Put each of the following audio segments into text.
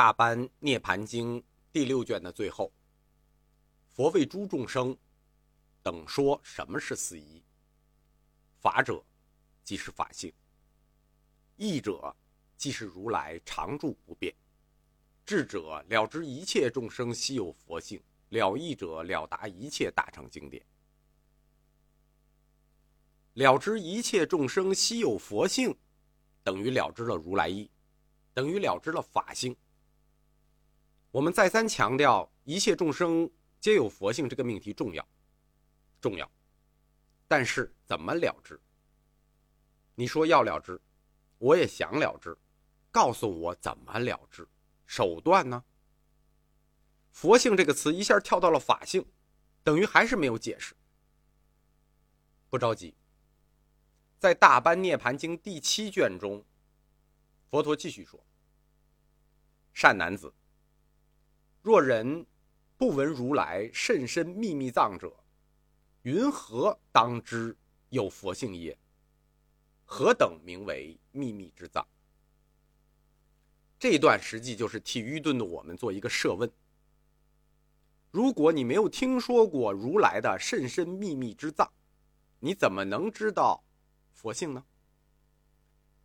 大般涅盘经第六卷的最后，佛为诸众生等说什么是四义。法者，即是法性；义者，即是如来常住不变；智者了知一切众生悉有佛性，了义者了达一切大乘经典。了知一切众生悉有佛性，等于了知了如来意，等于了知了法性。我们再三强调，一切众生皆有佛性这个命题重要，重要。但是怎么了之？你说要了之，我也想了之，告诉我怎么了之？手段呢？佛性这个词一下跳到了法性，等于还是没有解释。不着急，在《大般涅盘经》第七卷中，佛陀继续说：“善男子。”若人不闻如来甚深秘密藏者，云何当知有佛性耶？何等名为秘密之藏？这段实际就是替愚钝的我们做一个设问：如果你没有听说过如来的甚深秘密之藏，你怎么能知道佛性呢？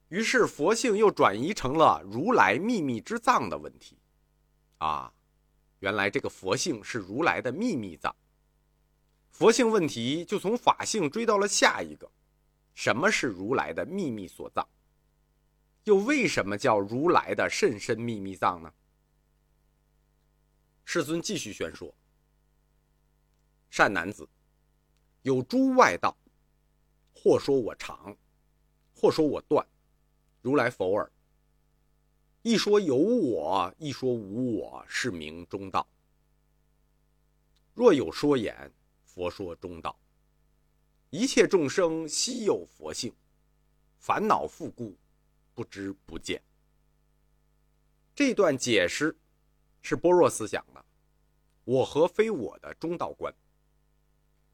于是佛性又转移成了如来秘密之藏的问题，啊。原来这个佛性是如来的秘密藏，佛性问题就从法性追到了下一个，什么是如来的秘密所藏？又为什么叫如来的甚深秘密藏呢？世尊继续宣说：善男子，有诸外道，或说我长，或说我断，如来否尔。一说有我，一说无我，是名中道。若有说言，佛说中道。一切众生悉有佛性，烦恼复故，不知不见。这段解释是般若思想的“我和非我的中道观”，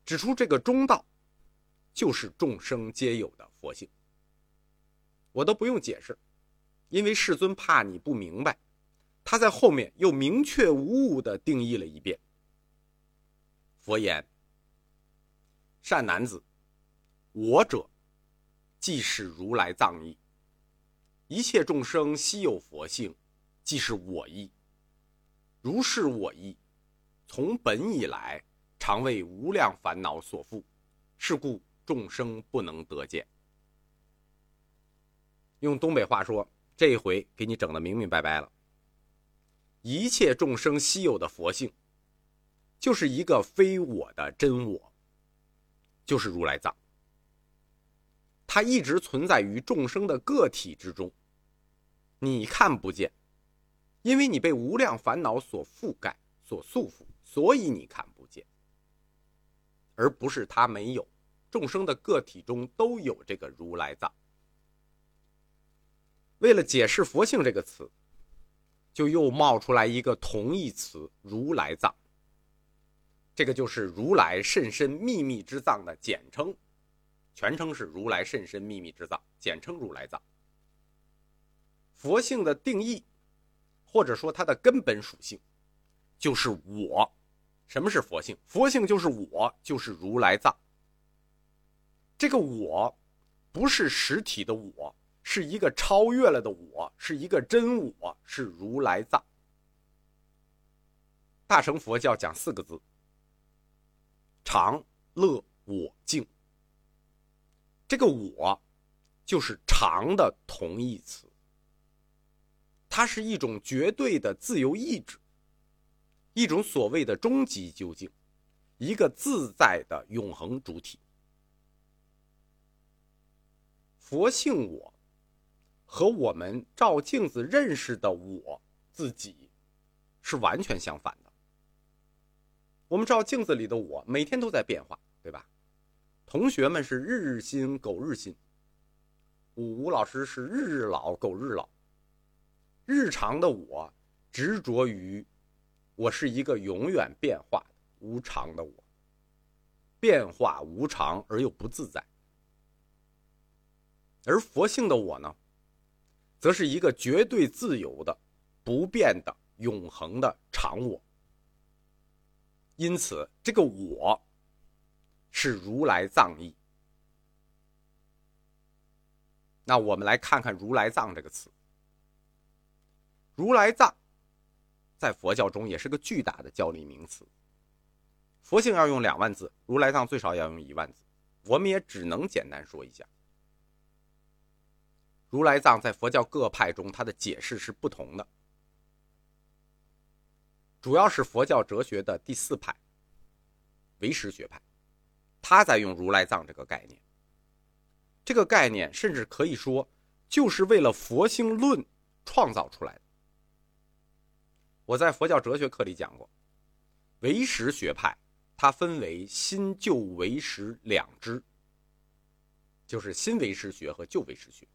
指出这个中道就是众生皆有的佛性。我都不用解释。因为世尊怕你不明白，他在后面又明确无误地定义了一遍。佛言：“善男子，我者，即是如来藏意。一切众生悉有佛性，即是我意。如是我意，从本以来，常为无量烦恼所缚，是故众生不能得见。用东北话说。”这一回给你整的明明白白了。一切众生稀有的佛性，就是一个非我的真我，就是如来藏。它一直存在于众生的个体之中，你看不见，因为你被无量烦恼所覆盖、所束缚，所以你看不见，而不是它没有。众生的个体中都有这个如来藏。为了解释“佛性”这个词，就又冒出来一个同义词“如来藏”。这个就是如来甚深秘密之藏的简称，全称是如来甚深秘密之藏，简称如来藏。佛性的定义，或者说它的根本属性，就是我。什么是佛性？佛性就是我，就是如来藏。这个我，不是实体的我。是一个超越了的我，是一个真我，是如来藏。大乘佛教讲四个字：常、乐、我、净。这个我，就是常的同义词。它是一种绝对的自由意志，一种所谓的终极究竟，一个自在的永恒主体。佛性我。和我们照镜子认识的我自己，是完全相反的。我们照镜子里的我，每天都在变化，对吧？同学们是日日新，狗日新。吴吴老师是日日老，狗日老。日常的我执着于，我是一个永远变化的无常的我。变化无常而又不自在，而佛性的我呢？则是一个绝对自由的、不变的、永恒的常我。因此，这个“我”是如来藏意。那我们来看看“如来藏”这个词。如来藏，在佛教中也是个巨大的教理名词。佛性要用两万字，如来藏最少要用一万字。我们也只能简单说一下。如来藏在佛教各派中，它的解释是不同的。主要是佛教哲学的第四派，唯识学派，他在用如来藏这个概念。这个概念甚至可以说，就是为了佛性论创造出来的。我在佛教哲学课里讲过，唯识学派它分为新旧唯识两支，就是新唯识学和旧唯识学。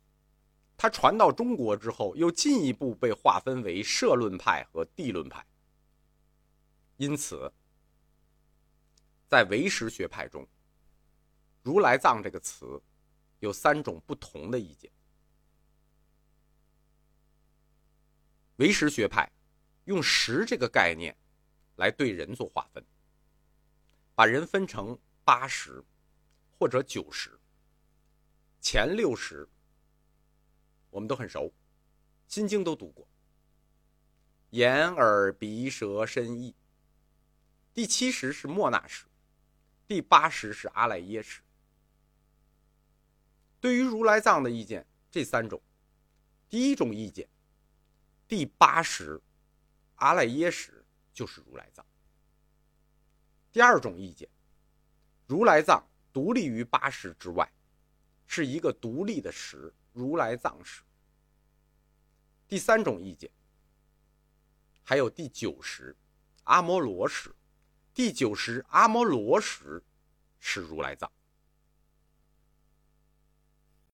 它传到中国之后，又进一步被划分为社论派和地论派。因此，在唯识学派中，“如来藏”这个词有三种不同的意见。唯识学派用“识”这个概念来对人做划分，把人分成八十或者九十，前六十。我们都很熟，《心经》都读过。眼耳鼻舌身意。第七识是莫那识，第八识是阿赖耶识。对于如来藏的意见，这三种，第一种意见，第八识阿赖耶识就是如来藏。第二种意见，如来藏独立于八识之外，是一个独立的识。如来藏识。第三种意见，还有第九十，阿摩罗识，第九十阿摩罗识是如来藏。